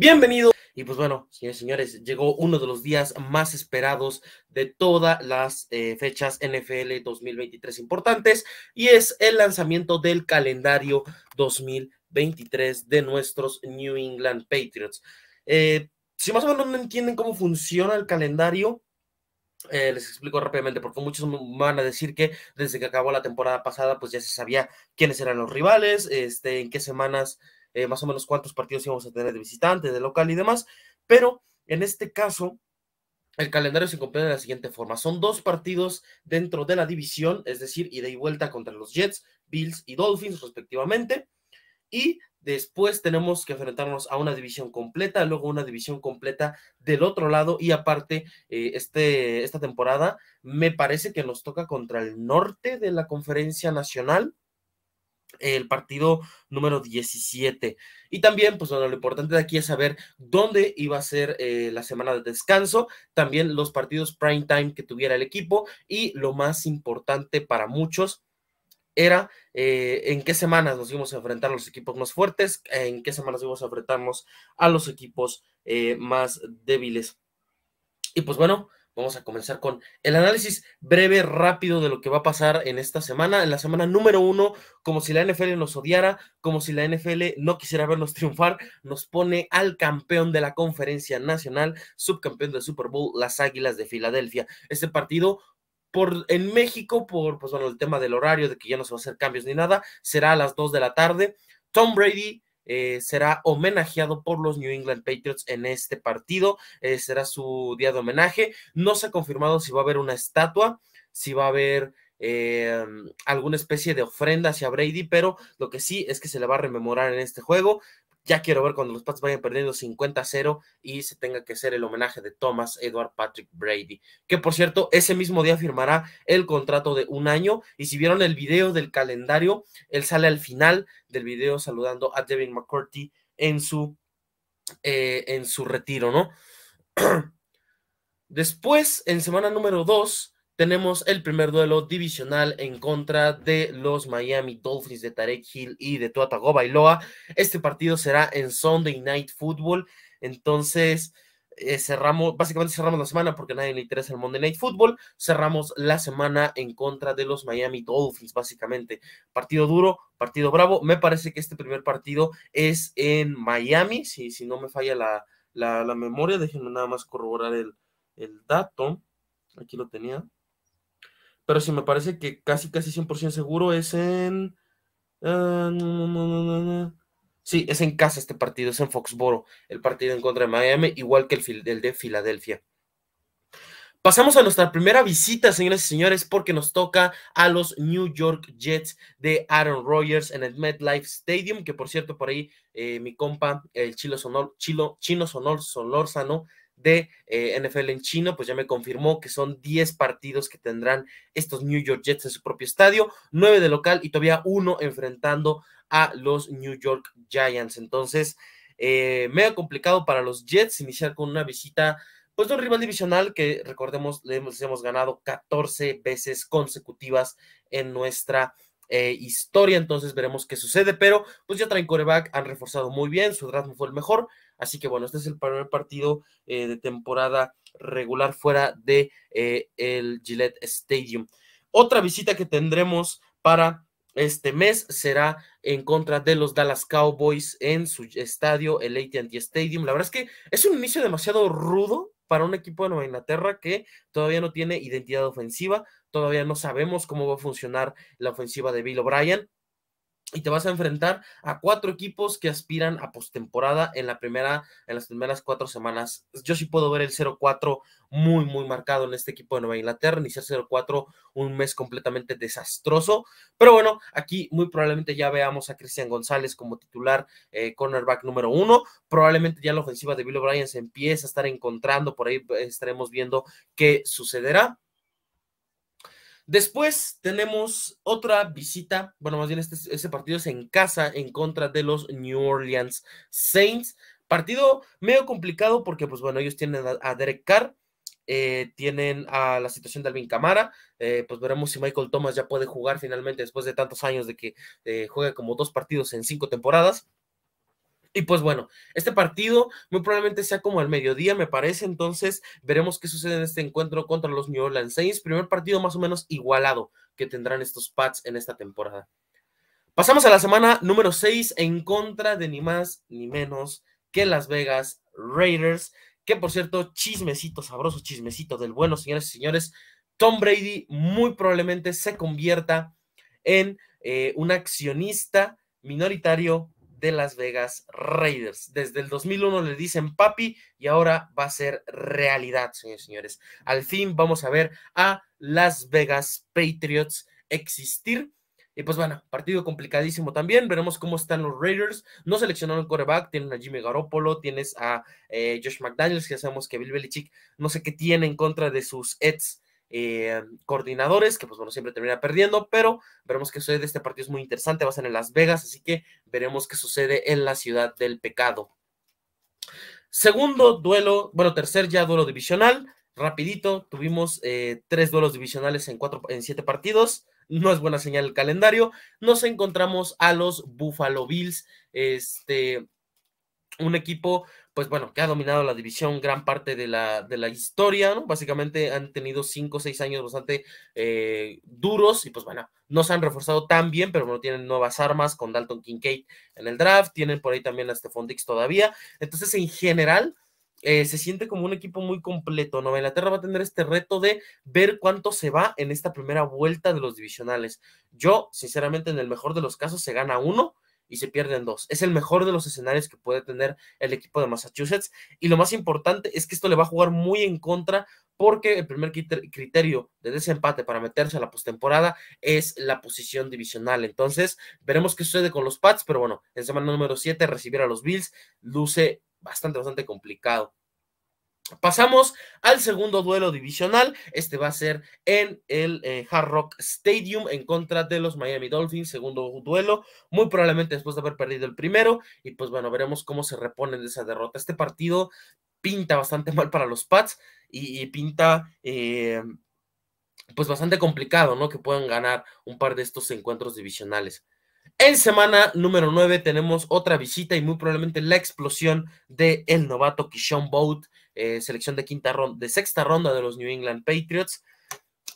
Bienvenido. Y pues bueno, señores señores, llegó uno de los días más esperados de todas las eh, fechas NFL 2023 importantes y es el lanzamiento del calendario 2023 de nuestros New England Patriots. Eh, si más o menos no entienden cómo funciona el calendario, eh, les explico rápidamente porque muchos van a decir que desde que acabó la temporada pasada pues ya se sabía quiénes eran los rivales, este, en qué semanas eh, más o menos cuántos partidos íbamos a tener de visitante, de local y demás, pero en este caso, el calendario se completa de la siguiente forma. Son dos partidos dentro de la división, es decir, ida y vuelta contra los Jets, Bills y Dolphins respectivamente. Y después tenemos que enfrentarnos a una división completa, luego una división completa del otro lado y aparte, eh, este, esta temporada me parece que nos toca contra el norte de la conferencia nacional el partido número 17. Y también, pues bueno, lo importante de aquí es saber dónde iba a ser eh, la semana de descanso, también los partidos prime time que tuviera el equipo y lo más importante para muchos era eh, en qué semanas nos íbamos a enfrentar a los equipos más fuertes, en qué semanas íbamos a enfrentarnos a los equipos eh, más débiles. Y pues bueno, Vamos a comenzar con el análisis breve, rápido de lo que va a pasar en esta semana, en la semana número uno, como si la NFL nos odiara, como si la NFL no quisiera vernos triunfar, nos pone al campeón de la conferencia nacional, subcampeón del Super Bowl, las Águilas de Filadelfia. Este partido por, en México, por pues, bueno, el tema del horario, de que ya no se va a hacer cambios ni nada, será a las 2 de la tarde. Tom Brady eh, será homenajeado por los New England Patriots en este partido. Eh, será su día de homenaje. No se ha confirmado si va a haber una estatua, si va a haber eh, alguna especie de ofrenda hacia Brady, pero lo que sí es que se le va a rememorar en este juego. Ya quiero ver cuando los Pats vayan perdiendo 50-0 y se tenga que hacer el homenaje de Thomas Edward Patrick Brady, que por cierto, ese mismo día firmará el contrato de un año. Y si vieron el video del calendario, él sale al final del video saludando a Devin McCourty en su, eh, en su retiro, ¿no? Después, en semana número 2, tenemos el primer duelo divisional en contra de los Miami Dolphins de Tarek Hill y de Tua Bailoa. Este partido será en Sunday Night Football. Entonces, eh, cerramos, básicamente cerramos la semana porque a nadie le interesa el Monday Night Football. Cerramos la semana en contra de los Miami Dolphins, básicamente. Partido duro, partido bravo. Me parece que este primer partido es en Miami, si, si no me falla la, la, memoria. Déjenme nada más corroborar el, el dato. Aquí lo tenía pero sí me parece que casi, casi 100% seguro es en... Ah, sí, es en casa este partido, es en Foxboro, el partido en contra de Miami, igual que el, de Filadelfia. Pasamos a nuestra primera visita, señores y señores, porque nos toca a los New York Jets de Aaron Rodgers en el MetLife Stadium, que por cierto, por ahí eh, mi compa, el Chilo Sonor, Chilo, Chino Sonor Solórzano, de eh, NFL en chino, pues ya me confirmó que son 10 partidos que tendrán estos New York Jets en su propio estadio, 9 de local y todavía uno enfrentando a los New York Giants. Entonces, eh, medio complicado para los Jets iniciar con una visita, pues de un rival divisional que recordemos, le hemos, ganado 14 veces consecutivas en nuestra eh, historia, entonces veremos qué sucede, pero pues ya traen coreback, han reforzado muy bien, su draft fue el mejor, así que bueno, este es el primer partido eh, de temporada regular fuera de eh, el Gillette Stadium. Otra visita que tendremos para este mes será en contra de los Dallas Cowboys en su estadio, el AT&T Stadium. La verdad es que es un inicio demasiado rudo para un equipo de Nueva Inglaterra que todavía no tiene identidad ofensiva, todavía no sabemos cómo va a funcionar la ofensiva de Bill O'Brien. Y te vas a enfrentar a cuatro equipos que aspiran a postemporada en la primera, en las primeras cuatro semanas. Yo sí puedo ver el 0-4 muy, muy marcado en este equipo de Nueva Inglaterra, iniciar 0-4, un mes completamente desastroso. Pero bueno, aquí muy probablemente ya veamos a Cristian González como titular, eh, cornerback número uno. Probablemente ya la ofensiva de Bill O'Brien se empieza a estar encontrando, por ahí eh, estaremos viendo qué sucederá. Después tenemos otra visita, bueno, más bien este, este, partido es en casa en contra de los New Orleans Saints. Partido medio complicado porque, pues bueno, ellos tienen a, Derek Carr, eh, tienen a la situación de Alvin Camara, eh, pues veremos si Michael Thomas ya puede jugar finalmente después de tantos años de que eh, juegue como dos partidos en cinco temporadas. Y pues bueno, este partido muy probablemente sea como al mediodía, me parece. Entonces veremos qué sucede en este encuentro contra los New Orleans Saints. Primer partido más o menos igualado que tendrán estos Pats en esta temporada. Pasamos a la semana número 6 en contra de ni más ni menos que Las Vegas Raiders. Que por cierto, chismecito, sabroso chismecito del bueno, señores y señores. Tom Brady muy probablemente se convierta en eh, un accionista minoritario de Las Vegas Raiders. Desde el 2001 le dicen papi y ahora va a ser realidad, señores y señores. Al fin vamos a ver a Las Vegas Patriots existir. Y pues bueno, partido complicadísimo también. Veremos cómo están los Raiders. No seleccionaron el coreback. Tienen a Jimmy Garoppolo, tienes a eh, Josh McDaniels, que sabemos que Bill Belichick no sé qué tiene en contra de sus Eds eh, coordinadores, que pues bueno, siempre termina perdiendo, pero veremos qué sucede. Este partido es muy interesante, va a ser en Las Vegas, así que veremos qué sucede en la ciudad del pecado. Segundo duelo, bueno, tercer ya duelo divisional, rapidito, tuvimos eh, tres duelos divisionales en, cuatro, en siete partidos, no es buena señal el calendario, nos encontramos a los Buffalo Bills, este, un equipo pues bueno, que ha dominado la división gran parte de la, de la historia, ¿no? Básicamente han tenido cinco o seis años bastante eh, duros y pues bueno, no se han reforzado tan bien, pero bueno, tienen nuevas armas con Dalton Kincaid en el draft, tienen por ahí también a Stephon Dix todavía. Entonces, en general, eh, se siente como un equipo muy completo. Nueva Inglaterra va a tener este reto de ver cuánto se va en esta primera vuelta de los divisionales. Yo, sinceramente, en el mejor de los casos, se gana uno y se pierden dos. Es el mejor de los escenarios que puede tener el equipo de Massachusetts. Y lo más importante es que esto le va a jugar muy en contra porque el primer criterio de desempate para meterse a la postemporada es la posición divisional. Entonces, veremos qué sucede con los Pats, pero bueno, en semana número 7 recibir a los Bills luce bastante, bastante complicado. Pasamos al segundo duelo divisional. Este va a ser en el eh, Hard Rock Stadium en contra de los Miami Dolphins. Segundo duelo, muy probablemente después de haber perdido el primero. Y pues bueno, veremos cómo se reponen de esa derrota. Este partido pinta bastante mal para los Pats y, pinta eh, pues bastante complicado, ¿no? Que puedan ganar un par de estos encuentros divisionales. En semana número 9 tenemos otra visita y muy probablemente la explosión de novato Kishon Boat, eh, selección de quinta ronda, de sexta ronda de los New England Patriots.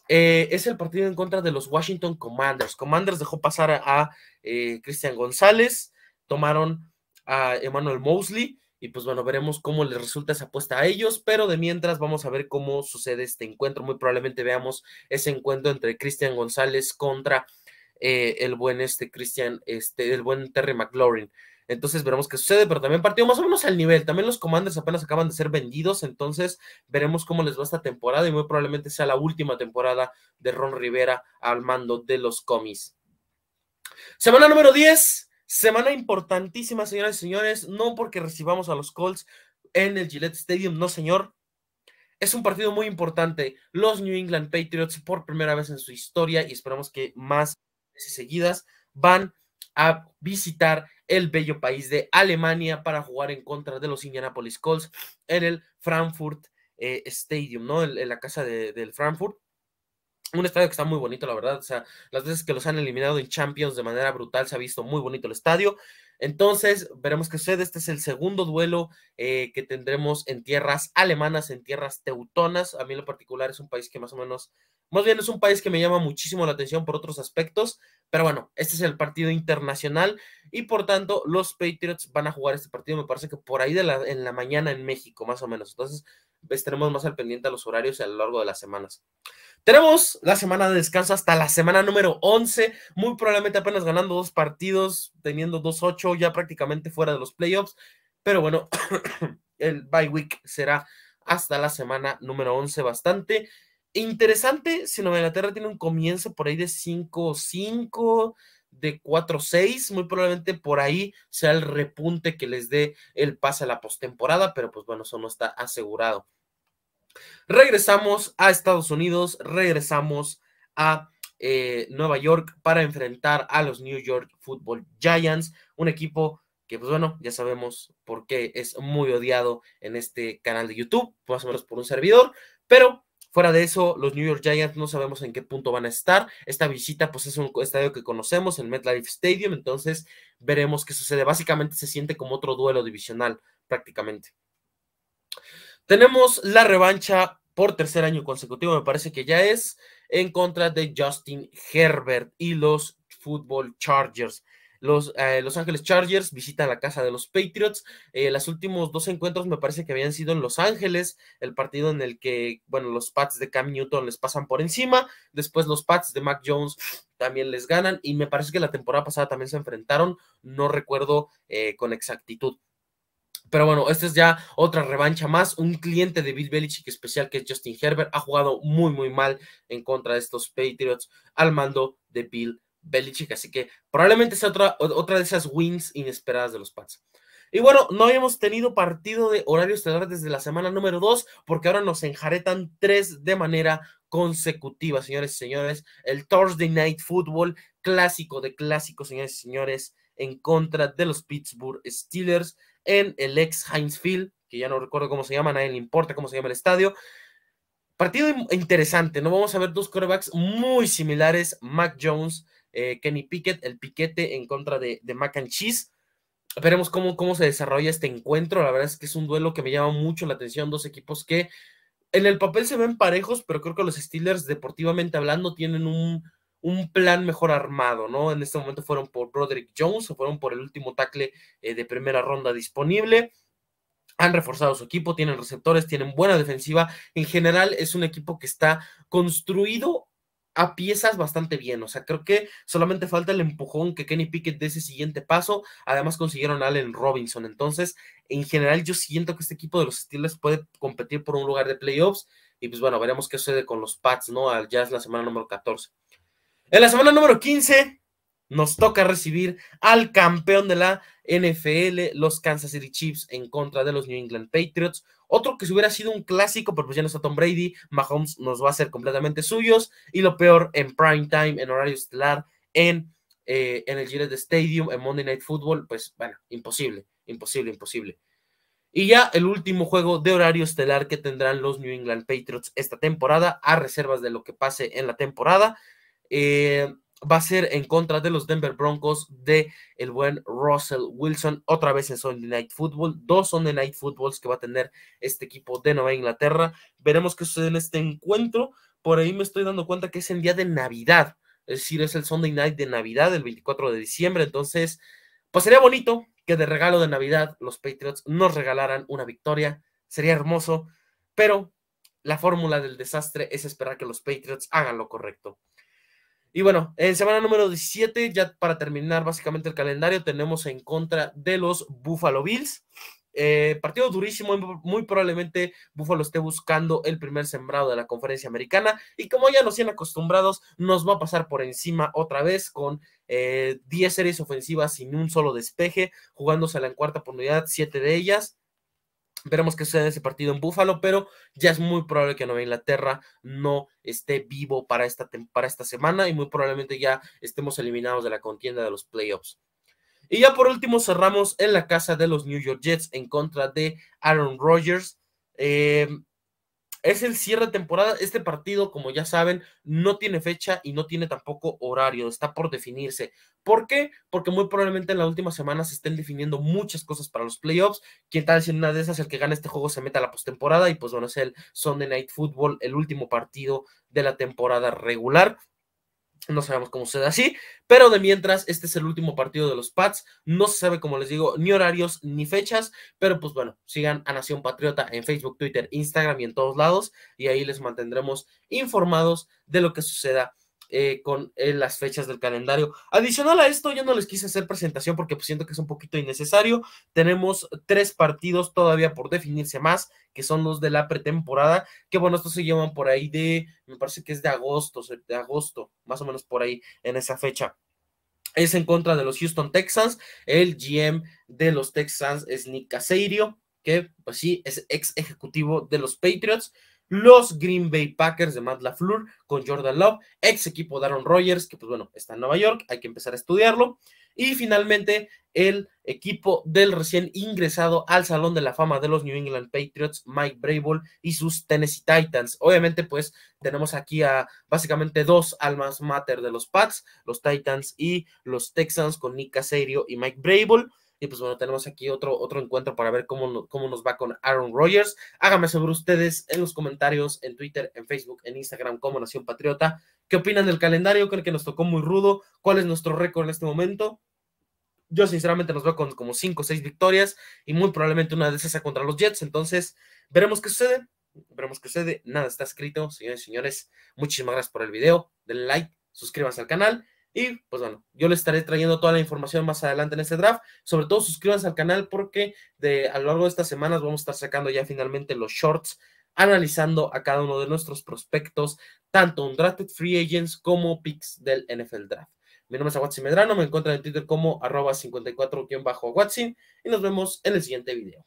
Eh, es el partido en contra de los Washington Commanders. Commanders dejó pasar a, eh, Cristian González, tomaron a Emmanuel Mosley y pues bueno, veremos cómo les resulta esa apuesta a ellos, pero de mientras vamos a ver cómo sucede este encuentro. Muy probablemente veamos ese encuentro entre Cristian González contra el buen este Christian, este, el buen Terry McLaurin. Entonces veremos qué sucede, pero también partido más o menos al nivel. También los Commanders apenas acaban de ser vendidos, entonces veremos cómo les va esta temporada y muy probablemente sea la última temporada de Ron Rivera al mando de los comis. Semana número 10, semana importantísima, señoras y señores, no porque recibamos a los Colts en el Gillette Stadium, no señor. Es un partido muy importante. Los New England Patriots por primera vez en su historia y esperamos que más seguidas van a visitar el bello país de Alemania para jugar en contra de los Indianapolis Colts en el Frankfurt eh, Stadium, ¿no? En, la casa del Frankfurt. Un estadio que está muy bonito, la verdad. O sea, las veces que los han eliminado en Champions de manera brutal se ha visto muy bonito el estadio. Entonces, veremos qué sucede. Este es el segundo duelo eh, que tendremos en tierras alemanas, en tierras teutonas. A mí en lo particular es un país que más o menos más bien es un país que me llama muchísimo la atención por otros aspectos, pero bueno, este es el partido internacional y por tanto los Patriots van a jugar este partido, me parece que por ahí de la, en la mañana en México, más o menos. Entonces, estaremos más al pendiente a los horarios a lo largo de las semanas. Tenemos la semana de descanso hasta la semana número 11, muy probablemente apenas ganando dos partidos, teniendo 2-8 ya prácticamente fuera de los playoffs, pero bueno, el bye week será hasta la semana número 11, bastante interesante. Si Nueva Inglaterra tiene un comienzo por ahí de 5-5, de 4-6, muy probablemente por ahí sea el repunte que les dé el pase a la postemporada, pero pues bueno, eso no está asegurado. Regresamos a Estados Unidos, regresamos a eh, Nueva York para enfrentar a los New York Football Giants, un equipo que pues bueno, ya sabemos por qué es muy odiado en este canal de YouTube, más o menos por un servidor, pero fuera de eso, los New York Giants no sabemos en qué punto van a estar. Esta visita pues es un estadio que conocemos, el MetLife Stadium, entonces veremos qué sucede. Básicamente se siente como otro duelo divisional prácticamente. Tenemos la revancha por tercer año consecutivo, me parece que ya es, en contra de Justin Herbert y los Football Chargers. Los, eh, los Ángeles Chargers visitan la casa de los Patriots. Eh, los últimos dos encuentros me parece que habían sido en Los Ángeles, el partido en el que, bueno, los Pats de Cam Newton les pasan por encima. Después los Pats de Mac Jones también les ganan. Y me parece que la temporada pasada también se enfrentaron. No recuerdo eh, con exactitud. Pero bueno, esta es ya otra revancha más. Un cliente de Bill Belichick especial que es Justin Herbert ha jugado muy, muy mal en contra de estos Patriots al mando de Bill Belichick. Así que probablemente sea otra, otra de esas wins inesperadas de los Pats. Y bueno, no habíamos tenido partido de horario estelar desde la semana número 2, porque ahora nos enjaretan tres de manera consecutiva, señores y señores. El Thursday Night Football, clásico de clásicos, señores y señores, en contra de los Pittsburgh Steelers en el ex Heinz Field, que ya no recuerdo cómo se llama, nadie le importa cómo se llama el estadio. Partido interesante, ¿no? Vamos a ver dos quarterbacks muy similares, Mac Jones, eh, Kenny Pickett, el piquete en contra de, de Mac and Cheese. Veremos cómo, cómo se desarrolla este encuentro. La verdad es que es un duelo que me llama mucho la atención. Dos equipos que en el papel se ven parejos, pero creo que los Steelers, deportivamente hablando, tienen un, un plan mejor armado, ¿no? En este momento fueron por Broderick Jones o fueron por el último tackle eh, de primera ronda disponible. Han reforzado su equipo, tienen receptores, tienen buena defensiva. En general es un equipo que está construido a piezas bastante bien. O sea, creo que solamente falta el empujón que Kenny Pickett dé ese siguiente paso. Además consiguieron a Allen Robinson. Entonces, en general yo siento que este equipo de los Steelers puede competir por un lugar de playoffs. Y pues bueno, veremos qué sucede con los Pats, ¿no? Al Jazz la semana número 14. En la semana número 15 nos toca recibir al campeón de la NFL, los Kansas City Chiefs, en contra de los New England Patriots. Otro que si hubiera sido un clásico, pero pues ya no está Tom Brady, Mahomes nos va a hacer completamente suyos. Y lo peor, en prime time, en horario estelar, en, eh, en el Gillette Stadium, en Monday Night Football, pues bueno, imposible, imposible, imposible. Y ya el último juego de horario estelar que tendrán los New England Patriots esta temporada, a reservas de lo que pase en la temporada, eh, va a ser en contra de los Denver Broncos de el buen Russell Wilson, otra vez en Sunday Night Football, dos Sunday Night Footballs que va a tener este equipo de Nueva Inglaterra. Veremos qué sucede en este encuentro. Por ahí me estoy dando cuenta que es el día de Navidad, es decir, es el Sunday Night de Navidad, el 24 de diciembre. Entonces, pues sería bonito que de regalo de Navidad los Patriots nos regalaran una victoria. Sería hermoso, pero la fórmula del desastre es esperar que los Patriots hagan lo correcto. Y bueno, en semana número 17, ya para terminar básicamente el calendario, tenemos en contra de los Buffalo Bills. Eh, partido durísimo, muy probablemente Buffalo esté buscando el primer sembrado de la conferencia americana y como ya nos tienen acostumbrados, nos va a pasar por encima otra vez con 10 eh, series ofensivas sin un solo despeje, jugándose a la cuarta oportunidad, 7 de ellas. Veremos qué sucede ese partido en Búfalo, pero ya es muy probable que Nueva Inglaterra no esté vivo para esta, para esta semana y muy probablemente ya estemos eliminados de la contienda de los playoffs. Y ya por último cerramos en la casa de los New York Jets en contra de Aaron Rodgers. Eh, es el cierre de temporada. Este partido, como ya saben, no tiene fecha y no tiene tampoco horario. Está por definirse. ¿Por qué? Porque muy probablemente en la última semana se estén definiendo muchas cosas para los playoffs. Quién tal si en una de esas el que gane este juego se meta a la postemporada y pues bueno, es el Sunday Night Football, el último partido de la temporada regular. No sabemos cómo se da así, pero de mientras, este es el último partido de los Pats. No se sabe, como les digo, ni horarios ni fechas, pero pues bueno, sigan a Nación Patriota en Facebook, Twitter, Instagram y en todos lados, y ahí les mantendremos informados de lo que suceda eh, con eh, las fechas del calendario. Adicional a esto, yo no les quise hacer presentación porque pues, siento que es un poquito innecesario. Tenemos tres partidos todavía por definirse más, que son los de la pretemporada, que bueno, estos se llaman por ahí de, me parece que es de agosto, de agosto, más o menos por ahí en esa fecha es en contra de los Houston Texans. El GM de los Texans es Nick Casario, que pues sí, es ex ejecutivo de los Patriots los Green Bay Packers de Matt LaFleur con Jordan Love, ex equipo de Aaron Rodgers, que pues bueno, está en Nueva York, hay que empezar a estudiarlo. Y finalmente el equipo del recién ingresado al Salón de la Fama de los New England Patriots, Mike Brable y sus Tennessee Titans. Obviamente pues tenemos aquí a básicamente dos almas mater de los Pats, los Titans y los Texans con Nick Casario y Mike Brable. Y pues bueno, tenemos aquí otro, otro encuentro para ver cómo, cómo nos va con Aaron Rodgers. Háganme sobre ustedes en los comentarios, en Twitter, en Facebook, en Instagram, como Nación Patriota. ¿Qué opinan del calendario? ¿Creen que nos tocó muy rudo? ¿Cuál es nuestro récord en este momento? Yo sinceramente nos veo con como 5 o 6 victorias y muy probablemente una de esas contra los Jets. Entonces, veremos qué sucede. Veremos qué sucede. Nada está escrito, señores y señores. Muchísimas gracias por el video. Denle like, suscríbanse al canal y pues bueno, yo les estaré trayendo toda la información más adelante en este draft. Sobre todo suscríbanse al canal porque de, a lo largo de estas semanas vamos a estar sacando ya finalmente los shorts analizando a cada uno de nuestros prospectos, tanto un drafted free agents como picks del NFL draft. Mi nombre es Aguatsin Medrano, me encuentran en Twitter como arroba 54-Aguatsin y nos vemos en el siguiente video.